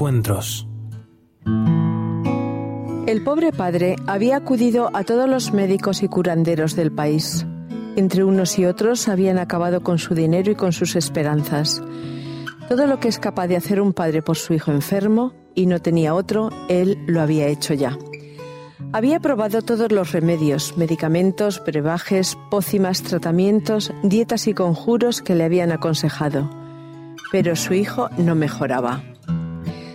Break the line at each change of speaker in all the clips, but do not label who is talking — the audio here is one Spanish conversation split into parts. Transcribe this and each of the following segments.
encuentros.
El pobre padre había acudido a todos los médicos y curanderos del país. Entre unos y otros habían acabado con su dinero y con sus esperanzas. Todo lo que es capaz de hacer un padre por su hijo enfermo y no tenía otro, él lo había hecho ya. Había probado todos los remedios, medicamentos, brebajes, pócimas, tratamientos, dietas y conjuros que le habían aconsejado. Pero su hijo no mejoraba.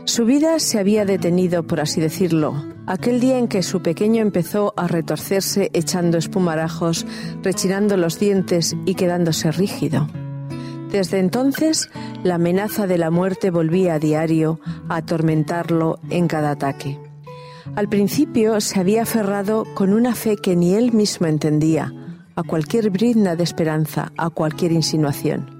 Su vida se había detenido, por así decirlo, aquel día en que su pequeño empezó a retorcerse echando espumarajos, rechinando los dientes y quedándose rígido. Desde entonces, la amenaza de la muerte volvía a diario a atormentarlo en cada ataque. Al principio se había aferrado con una fe que ni él mismo entendía, a cualquier brizna de esperanza, a cualquier insinuación.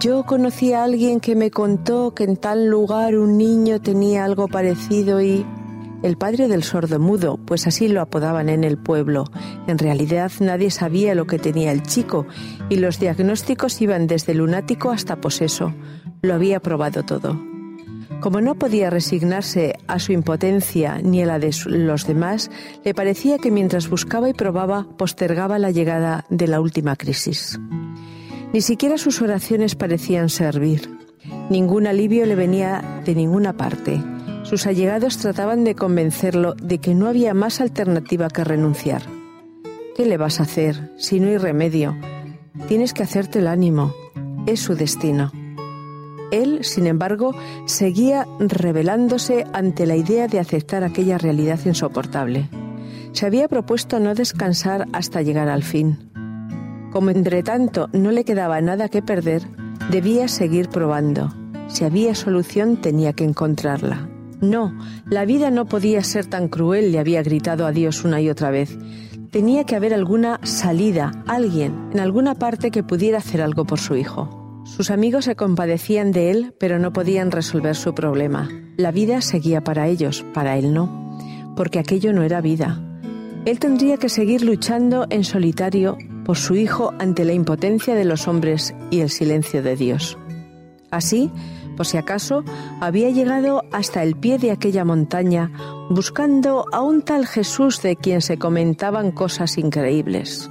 Yo conocí a alguien que me contó que en tal lugar un niño tenía algo parecido y el padre del sordo mudo, pues así lo apodaban en el pueblo. En realidad nadie sabía lo que tenía el chico y los diagnósticos iban desde lunático hasta poseso. Lo había probado todo. Como no podía resignarse a su impotencia ni a la de los demás, le parecía que mientras buscaba y probaba postergaba la llegada de la última crisis. Ni siquiera sus oraciones parecían servir. Ningún alivio le venía de ninguna parte. Sus allegados trataban de convencerlo de que no había más alternativa que renunciar. ¿Qué le vas a hacer si no hay remedio? Tienes que hacerte el ánimo. Es su destino. Él, sin embargo, seguía rebelándose ante la idea de aceptar aquella realidad insoportable. Se había propuesto no descansar hasta llegar al fin. Como entre tanto no le quedaba nada que perder, debía seguir probando. Si había solución tenía que encontrarla. No, la vida no podía ser tan cruel, le había gritado a Dios una y otra vez. Tenía que haber alguna salida, alguien, en alguna parte que pudiera hacer algo por su hijo. Sus amigos se compadecían de él, pero no podían resolver su problema. La vida seguía para ellos, para él no, porque aquello no era vida. Él tendría que seguir luchando en solitario por su hijo ante la impotencia de los hombres y el silencio de Dios. Así, por si acaso, había llegado hasta el pie de aquella montaña buscando a un tal Jesús de quien se comentaban cosas increíbles.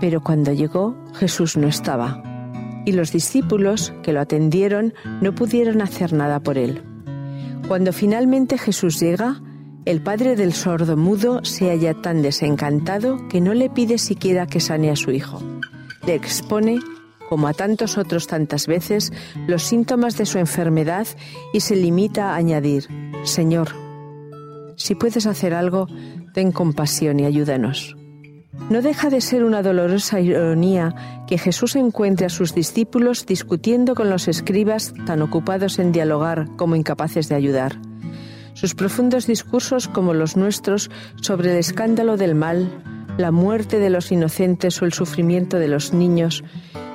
Pero cuando llegó, Jesús no estaba, y los discípulos que lo atendieron no pudieron hacer nada por él. Cuando finalmente Jesús llega, el padre del sordo mudo se halla tan desencantado que no le pide siquiera que sane a su hijo. Le expone como a tantos otros tantas veces, los síntomas de su enfermedad y se limita a añadir, Señor, si puedes hacer algo, ten compasión y ayúdanos. No deja de ser una dolorosa ironía que Jesús encuentre a sus discípulos discutiendo con los escribas tan ocupados en dialogar como incapaces de ayudar. Sus profundos discursos como los nuestros sobre el escándalo del mal, la muerte de los inocentes o el sufrimiento de los niños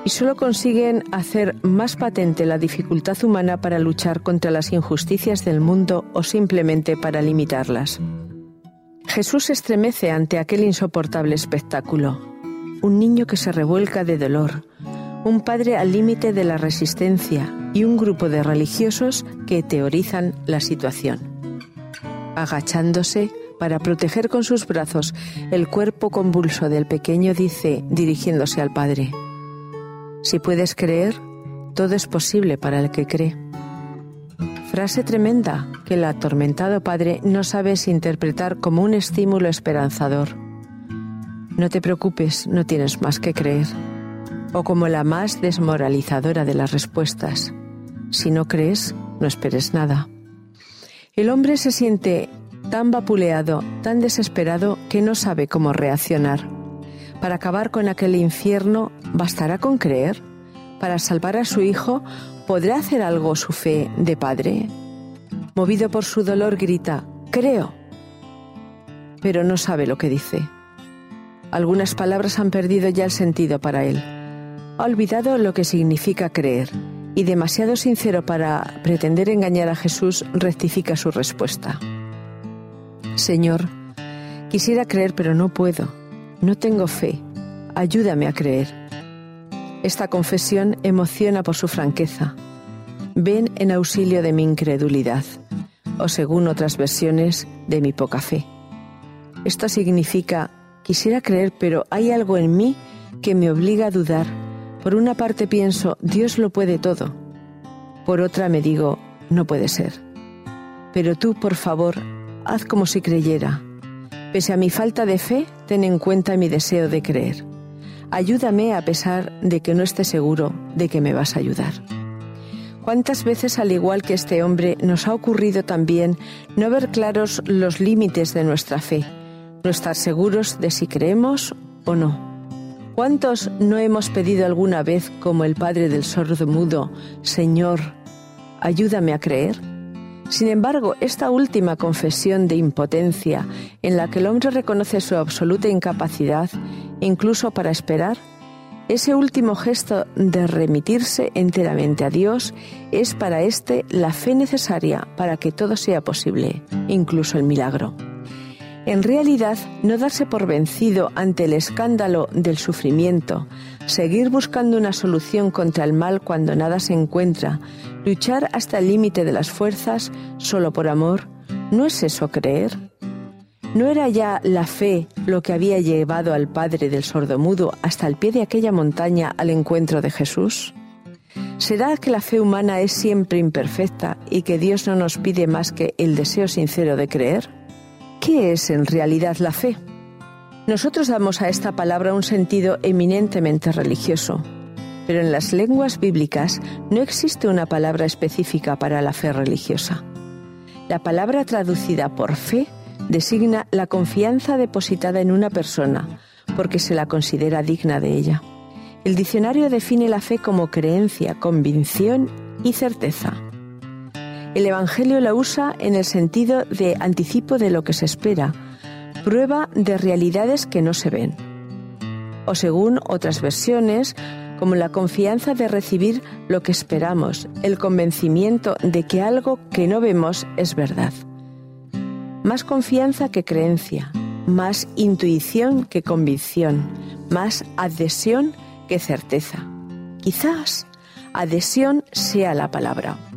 y solo consiguen hacer más patente la dificultad humana para luchar contra las injusticias del mundo o simplemente para limitarlas. Jesús se estremece ante aquel insoportable espectáculo. Un niño que se revuelca de dolor, un padre al límite de la resistencia y un grupo de religiosos que teorizan la situación. Agachándose para proteger con sus brazos el cuerpo convulso del pequeño, dice, dirigiéndose al padre, si puedes creer, todo es posible para el que cree. Frase tremenda que el atormentado padre no sabe si interpretar como un estímulo esperanzador. No te preocupes, no tienes más que creer. O como la más desmoralizadora de las respuestas. Si no crees, no esperes nada. El hombre se siente tan vapuleado, tan desesperado, que no sabe cómo reaccionar. Para acabar con aquel infierno, ¿bastará con creer? Para salvar a su hijo, ¿podrá hacer algo su fe de padre? Movido por su dolor, grita, creo, pero no sabe lo que dice. Algunas palabras han perdido ya el sentido para él. Ha olvidado lo que significa creer y demasiado sincero para pretender engañar a Jesús rectifica su respuesta. Señor, quisiera creer pero no puedo. No tengo fe. Ayúdame a creer. Esta confesión emociona por su franqueza. ven en auxilio de mi incredulidad, o según otras versiones, de mi poca fe. Esto significa, quisiera creer, pero hay algo en mí que me obliga a dudar. Por una parte pienso, Dios lo puede todo. Por otra me digo, no puede ser. Pero tú, por favor, haz como si creyera. Pese a mi falta de fe, ten en cuenta mi deseo de creer. Ayúdame a pesar de que no esté seguro de que me vas a ayudar. ¿Cuántas veces, al igual que este hombre, nos ha ocurrido también no ver claros los límites de nuestra fe, no estar seguros de si creemos o no? ¿Cuántos no hemos pedido alguna vez, como el padre del sordo mudo, Señor, ayúdame a creer? Sin embargo, esta última confesión de impotencia, en la que el hombre reconoce su absoluta incapacidad, incluso para esperar, ese último gesto de remitirse enteramente a Dios es para éste la fe necesaria para que todo sea posible, incluso el milagro. En realidad, no darse por vencido ante el escándalo del sufrimiento, seguir buscando una solución contra el mal cuando nada se encuentra, luchar hasta el límite de las fuerzas solo por amor, ¿no es eso creer? ¿No era ya la fe lo que había llevado al padre del sordomudo hasta el pie de aquella montaña al encuentro de Jesús? ¿Será que la fe humana es siempre imperfecta y que Dios no nos pide más que el deseo sincero de creer? ¿Qué es en realidad la fe? Nosotros damos a esta palabra un sentido eminentemente religioso, pero en las lenguas bíblicas no existe una palabra específica para la fe religiosa. La palabra traducida por fe designa la confianza depositada en una persona, porque se la considera digna de ella. El diccionario define la fe como creencia, convicción y certeza. El Evangelio la usa en el sentido de anticipo de lo que se espera, prueba de realidades que no se ven. O según otras versiones, como la confianza de recibir lo que esperamos, el convencimiento de que algo que no vemos es verdad. Más confianza que creencia, más intuición que convicción, más adhesión que certeza. Quizás adhesión sea la palabra.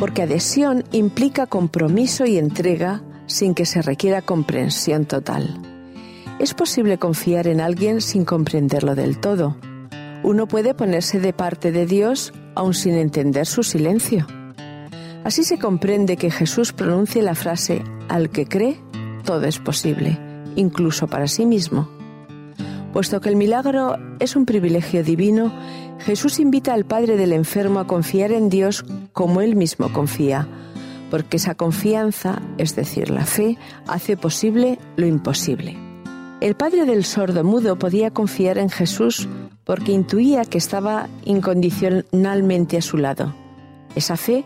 Porque adhesión implica compromiso y entrega sin que se requiera comprensión total. Es posible confiar en alguien sin comprenderlo del todo. Uno puede ponerse de parte de Dios aun sin entender su silencio. Así se comprende que Jesús pronuncie la frase, al que cree, todo es posible, incluso para sí mismo. Puesto que el milagro es un privilegio divino, Jesús invita al padre del enfermo a confiar en Dios como él mismo confía, porque esa confianza, es decir, la fe, hace posible lo imposible. El padre del sordo mudo podía confiar en Jesús porque intuía que estaba incondicionalmente a su lado. Esa fe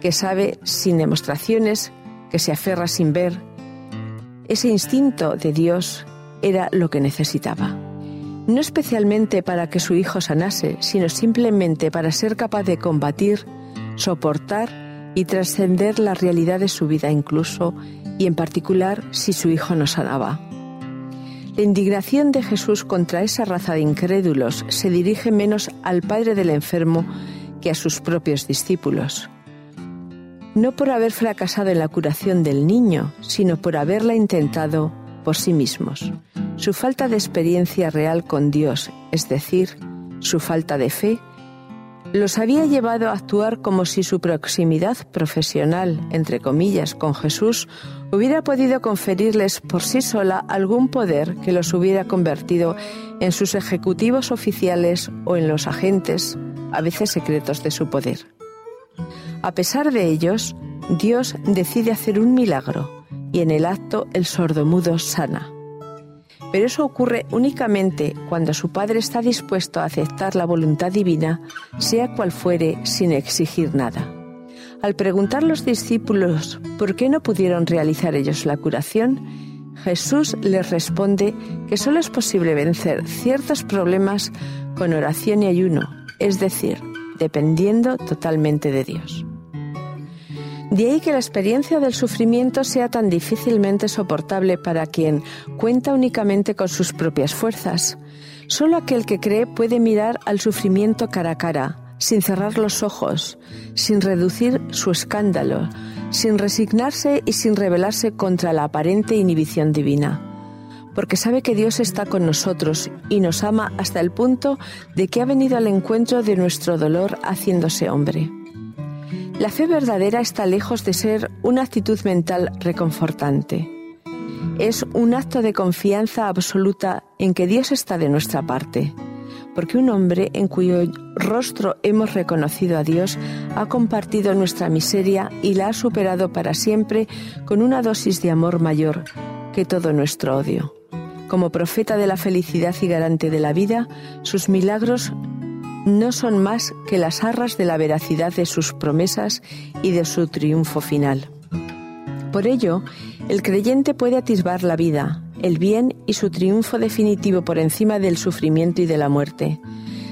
que sabe sin demostraciones, que se aferra sin ver. Ese instinto de Dios era lo que necesitaba. No especialmente para que su hijo sanase, sino simplemente para ser capaz de combatir, soportar y trascender la realidad de su vida incluso, y en particular si su hijo no sanaba. La indignación de Jesús contra esa raza de incrédulos se dirige menos al padre del enfermo que a sus propios discípulos no por haber fracasado en la curación del niño, sino por haberla intentado por sí mismos. Su falta de experiencia real con Dios, es decir, su falta de fe, los había llevado a actuar como si su proximidad profesional, entre comillas, con Jesús, hubiera podido conferirles por sí sola algún poder que los hubiera convertido en sus ejecutivos oficiales o en los agentes, a veces secretos de su poder. A pesar de ellos, Dios decide hacer un milagro y en el acto el sordomudo sana. Pero eso ocurre únicamente cuando su Padre está dispuesto a aceptar la voluntad divina, sea cual fuere, sin exigir nada. Al preguntar los discípulos por qué no pudieron realizar ellos la curación, Jesús les responde que solo es posible vencer ciertos problemas con oración y ayuno, es decir, dependiendo totalmente de Dios. De ahí que la experiencia del sufrimiento sea tan difícilmente soportable para quien cuenta únicamente con sus propias fuerzas. Solo aquel que cree puede mirar al sufrimiento cara a cara, sin cerrar los ojos, sin reducir su escándalo, sin resignarse y sin rebelarse contra la aparente inhibición divina, porque sabe que Dios está con nosotros y nos ama hasta el punto de que ha venido al encuentro de nuestro dolor haciéndose hombre. La fe verdadera está lejos de ser una actitud mental reconfortante. Es un acto de confianza absoluta en que Dios está de nuestra parte porque un hombre en cuyo rostro hemos reconocido a Dios ha compartido nuestra miseria y la ha superado para siempre con una dosis de amor mayor que todo nuestro odio. Como profeta de la felicidad y garante de la vida, sus milagros no son más que las arras de la veracidad de sus promesas y de su triunfo final. Por ello, el creyente puede atisbar la vida, el bien y su triunfo definitivo por encima del sufrimiento y de la muerte.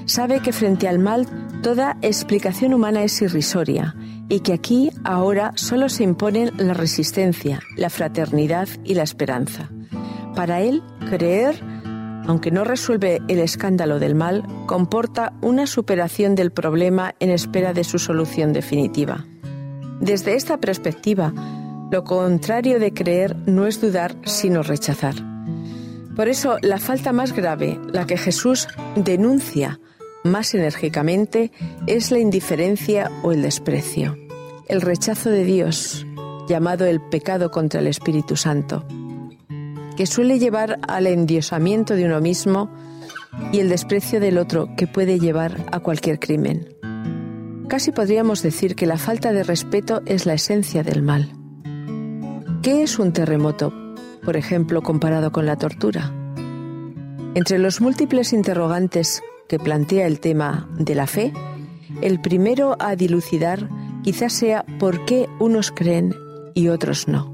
Sabe que frente al mal toda explicación humana es irrisoria y que aquí, ahora, solo se imponen la resistencia, la fraternidad y la esperanza. Para él, creer, aunque no resuelve el escándalo del mal, comporta una superación del problema en espera de su solución definitiva. Desde esta perspectiva, lo contrario de creer no es dudar, sino rechazar. Por eso, la falta más grave, la que Jesús denuncia más enérgicamente, es la indiferencia o el desprecio, el rechazo de Dios, llamado el pecado contra el Espíritu Santo, que suele llevar al endiosamiento de uno mismo y el desprecio del otro que puede llevar a cualquier crimen. Casi podríamos decir que la falta de respeto es la esencia del mal. ¿Qué es un terremoto, por ejemplo, comparado con la tortura? Entre los múltiples interrogantes que plantea el tema de la fe, el primero a dilucidar quizás sea por qué unos creen y otros no.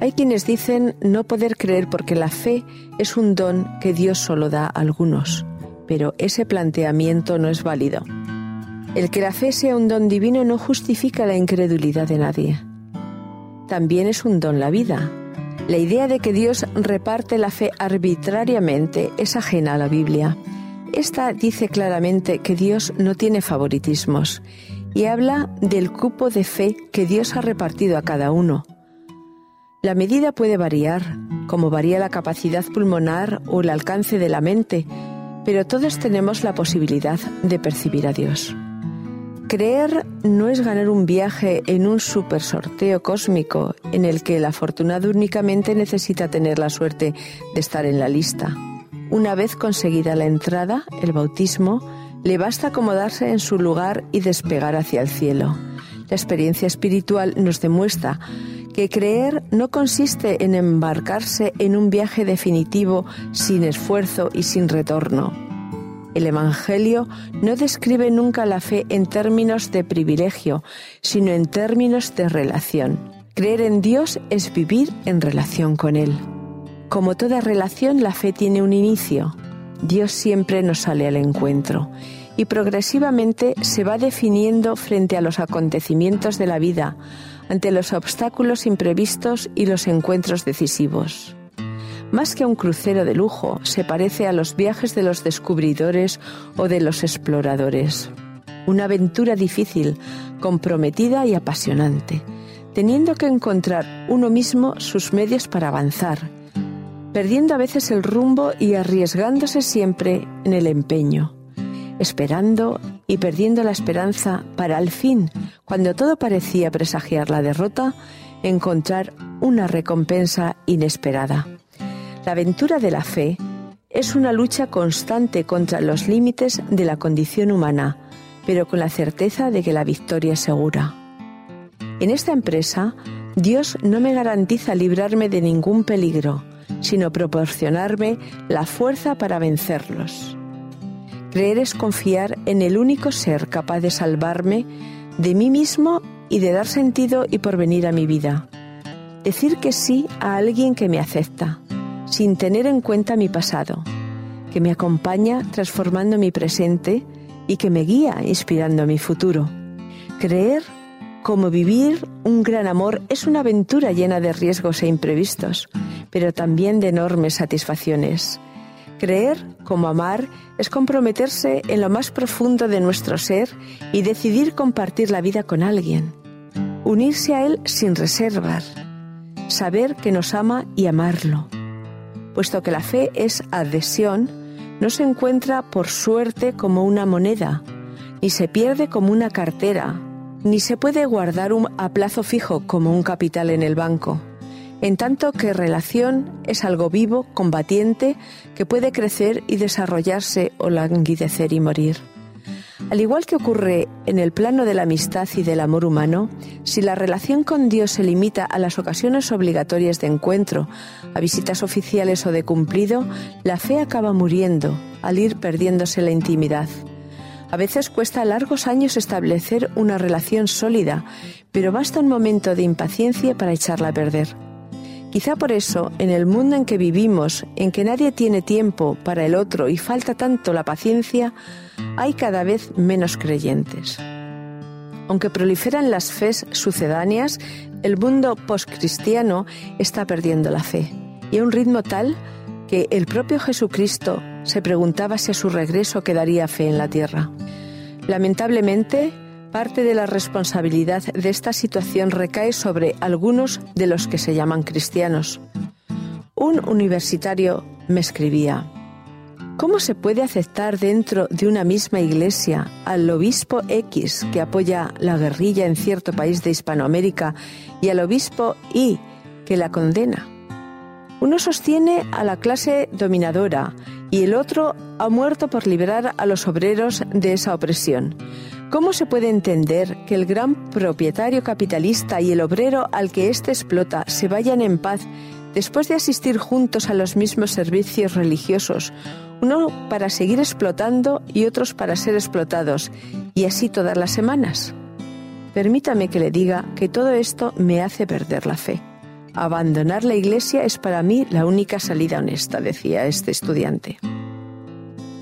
Hay quienes dicen no poder creer porque la fe es un don que Dios solo da a algunos, pero ese planteamiento no es válido. El que la fe sea un don divino no justifica la incredulidad de nadie también es un don la vida. La idea de que Dios reparte la fe arbitrariamente es ajena a la Biblia. Esta dice claramente que Dios no tiene favoritismos y habla del cupo de fe que Dios ha repartido a cada uno. La medida puede variar, como varía la capacidad pulmonar o el alcance de la mente, pero todos tenemos la posibilidad de percibir a Dios. Creer no es ganar un viaje en un super sorteo cósmico en el que el afortunado únicamente necesita tener la suerte de estar en la lista. Una vez conseguida la entrada, el bautismo, le basta acomodarse en su lugar y despegar hacia el cielo. La experiencia espiritual nos demuestra que creer no consiste en embarcarse en un viaje definitivo sin esfuerzo y sin retorno el Evangelio no describe nunca la fe en términos de privilegio, sino en términos de relación. Creer en Dios es vivir en relación con Él. Como toda relación, la fe tiene un inicio. Dios siempre nos sale al encuentro y progresivamente se va definiendo frente a los acontecimientos de la vida, ante los obstáculos imprevistos y los encuentros decisivos. Más que un crucero de lujo, se parece a los viajes de los descubridores o de los exploradores. Una aventura difícil, comprometida y apasionante, teniendo que encontrar uno mismo sus medios para avanzar, perdiendo a veces el rumbo y arriesgándose siempre en el empeño, esperando y perdiendo la esperanza para al fin, cuando todo parecía presagiar la derrota, encontrar una recompensa inesperada. La aventura de la fe es una lucha constante contra los límites de la condición humana, pero con la certeza de que la victoria es segura. En esta empresa, Dios no me garantiza librarme de ningún peligro, sino proporcionarme la fuerza para vencerlos. Creer es confiar en el único ser capaz de salvarme de mí mismo y de dar sentido y porvenir a mi vida. Decir que sí a alguien que me acepta, sin tener en cuenta mi pasado, que me acompaña transformando mi presente y que me guía inspirando mi futuro. Creer como vivir un gran amor es una aventura llena de riesgos e imprevistos, pero también de enormes satisfacciones. Creer, como amar, es comprometerse en lo más profundo de nuestro ser y decidir compartir la vida con alguien. Unirse a Él sin reservar. Saber que nos ama y amarlo. Puesto que la fe es adhesión, no se encuentra por suerte como una moneda, ni se pierde como una cartera, ni se puede guardar a plazo fijo como un capital en el banco en tanto que relación es algo vivo, combatiente, que puede crecer y desarrollarse o languidecer y morir. Al igual que ocurre en el plano de la amistad y del amor humano, si la relación con Dios se limita a las ocasiones obligatorias de encuentro, a visitas oficiales o de cumplido, la fe acaba muriendo al ir perdiéndose la intimidad. A veces cuesta largos años establecer una relación sólida, pero basta un momento de impaciencia para echarla a perder. Quizá por eso, en el mundo en que vivimos, en que nadie tiene tiempo para el otro y falta tanto la paciencia, hay cada vez menos creyentes. Aunque proliferan las fes sucedáneas, el mundo postcristiano está perdiendo la fe, y a un ritmo tal que el propio Jesucristo se preguntaba si a su regreso quedaría fe en la tierra. Lamentablemente, Parte de la responsabilidad de esta situación recae sobre algunos de los que se llaman cristianos. Un universitario me escribía, ¿Cómo se puede aceptar dentro de una misma iglesia al obispo X que apoya la guerrilla en cierto país de Hispanoamérica y al obispo Y que la condena? Uno sostiene a la clase dominadora y el otro ha muerto por liberar a los obreros de esa opresión. ¿Cómo se puede entender que el gran propietario capitalista y el obrero al que éste explota se vayan en paz después de asistir juntos a los mismos servicios religiosos, uno para seguir explotando y otros para ser explotados, y así todas las semanas? Permítame que le diga que todo esto me hace perder la fe. Abandonar la iglesia es para mí la única salida honesta, decía este estudiante.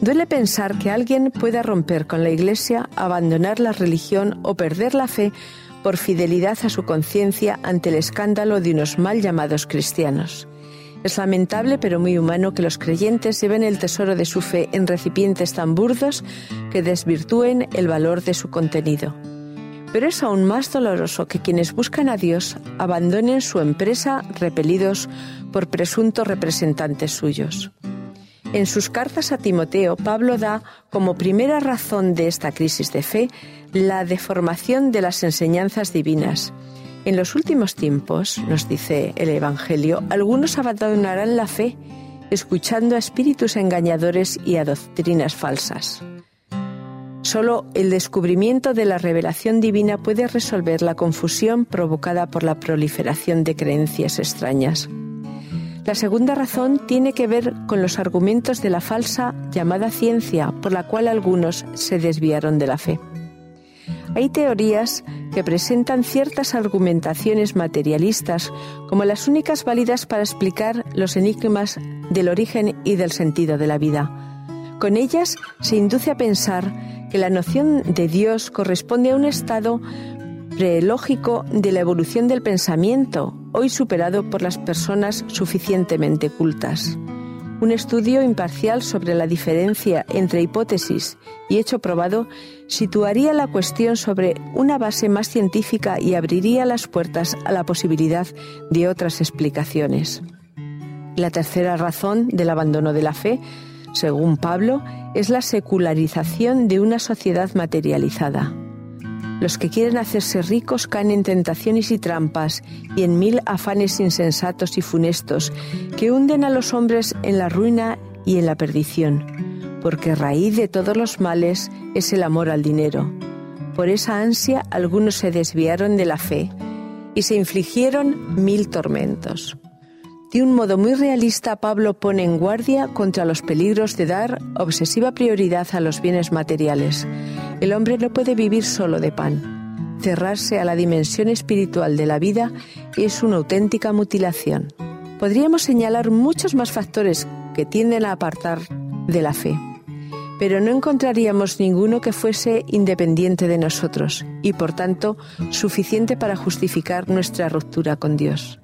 Duele pensar que alguien pueda romper con la Iglesia, abandonar la religión o perder la fe por fidelidad a su conciencia ante el escándalo de unos mal llamados cristianos. Es lamentable pero muy humano que los creyentes lleven el tesoro de su fe en recipientes tan burdos que desvirtúen el valor de su contenido. Pero es aún más doloroso que quienes buscan a Dios abandonen su empresa repelidos por presuntos representantes suyos. En sus cartas a Timoteo, Pablo da como primera razón de esta crisis de fe la deformación de las enseñanzas divinas. En los últimos tiempos, nos dice el Evangelio, algunos abandonarán la fe, escuchando a espíritus engañadores y a doctrinas falsas. Solo el descubrimiento de la revelación divina puede resolver la confusión provocada por la proliferación de creencias extrañas. La segunda razón tiene que ver con los argumentos de la falsa llamada ciencia, por la cual algunos se desviaron de la fe. Hay teorías que presentan ciertas argumentaciones materialistas como las únicas válidas para explicar los enigmas del origen y del sentido de la vida. Con ellas se induce a pensar que la noción de Dios corresponde a un estado prelógico de la evolución del pensamiento, hoy superado por las personas suficientemente cultas. Un estudio imparcial sobre la diferencia entre hipótesis y hecho probado situaría la cuestión sobre una base más científica y abriría las puertas a la posibilidad de otras explicaciones. La tercera razón del abandono de la fe, según Pablo, es la secularización de una sociedad materializada. Los que quieren hacerse ricos caen en tentaciones y trampas y en mil afanes insensatos y funestos que hunden a los hombres en la ruina y en la perdición, porque raíz de todos los males es el amor al dinero. Por esa ansia algunos se desviaron de la fe y se infligieron mil tormentos. De un modo muy realista, Pablo pone en guardia contra los peligros de dar obsesiva prioridad a los bienes materiales. El hombre no puede vivir solo de pan. Cerrarse a la dimensión espiritual de la vida es una auténtica mutilación. Podríamos señalar muchos más factores que tienden a apartar de la fe, pero no encontraríamos ninguno que fuese independiente de nosotros y por tanto suficiente para justificar nuestra ruptura con Dios.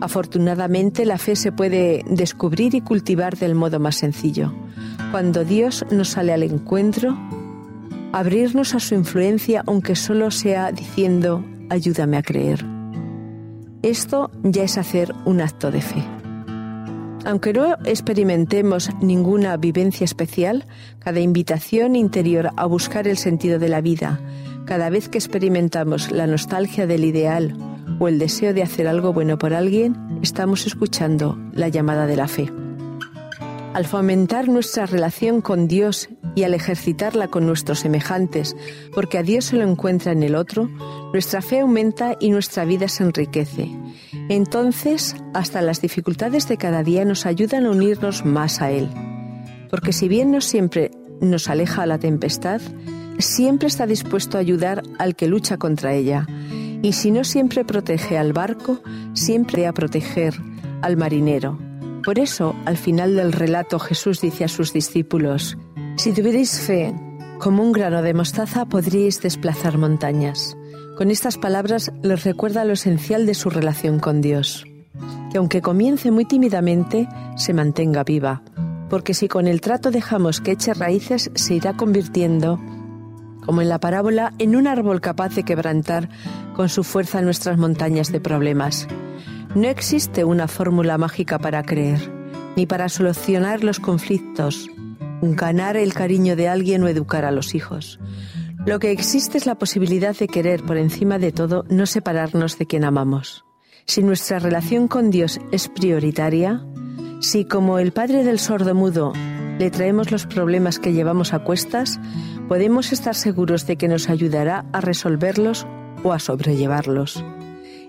Afortunadamente la fe se puede descubrir y cultivar del modo más sencillo. Cuando Dios nos sale al encuentro, abrirnos a su influencia aunque solo sea diciendo ayúdame a creer. Esto ya es hacer un acto de fe. Aunque no experimentemos ninguna vivencia especial, cada invitación interior a buscar el sentido de la vida, cada vez que experimentamos la nostalgia del ideal o el deseo de hacer algo bueno por alguien, estamos escuchando la llamada de la fe. Al fomentar nuestra relación con Dios y al ejercitarla con nuestros semejantes, porque a Dios se lo encuentra en el otro, nuestra fe aumenta y nuestra vida se enriquece. Entonces, hasta las dificultades de cada día nos ayudan a unirnos más a Él. Porque si bien no siempre nos aleja a la tempestad, siempre está dispuesto a ayudar al que lucha contra ella. Y si no siempre protege al barco, siempre a proteger al marinero por eso, al final del relato, Jesús dice a sus discípulos, Si tuvierais fe, como un grano de mostaza, podríais desplazar montañas. Con estas palabras les recuerda lo esencial de su relación con Dios, que aunque comience muy tímidamente, se mantenga viva, porque si con el trato dejamos que eche raíces, se irá convirtiendo, como en la parábola, en un árbol capaz de quebrantar con su fuerza nuestras montañas de problemas. No existe una fórmula mágica para creer, ni para solucionar los conflictos, ganar el cariño de alguien o educar a los hijos. Lo que existe es la posibilidad de querer por encima de todo no separarnos de quien amamos. Si nuestra relación con Dios es prioritaria, si como el padre del sordo mudo le traemos los problemas que llevamos a cuestas, podemos estar seguros de que nos ayudará a resolverlos o a sobrellevarlos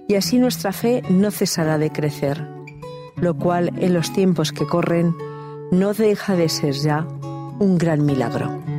y así nuestra fe no cesará de crecer, lo cual en los tiempos que corren no deja de ser ya un gran milagro.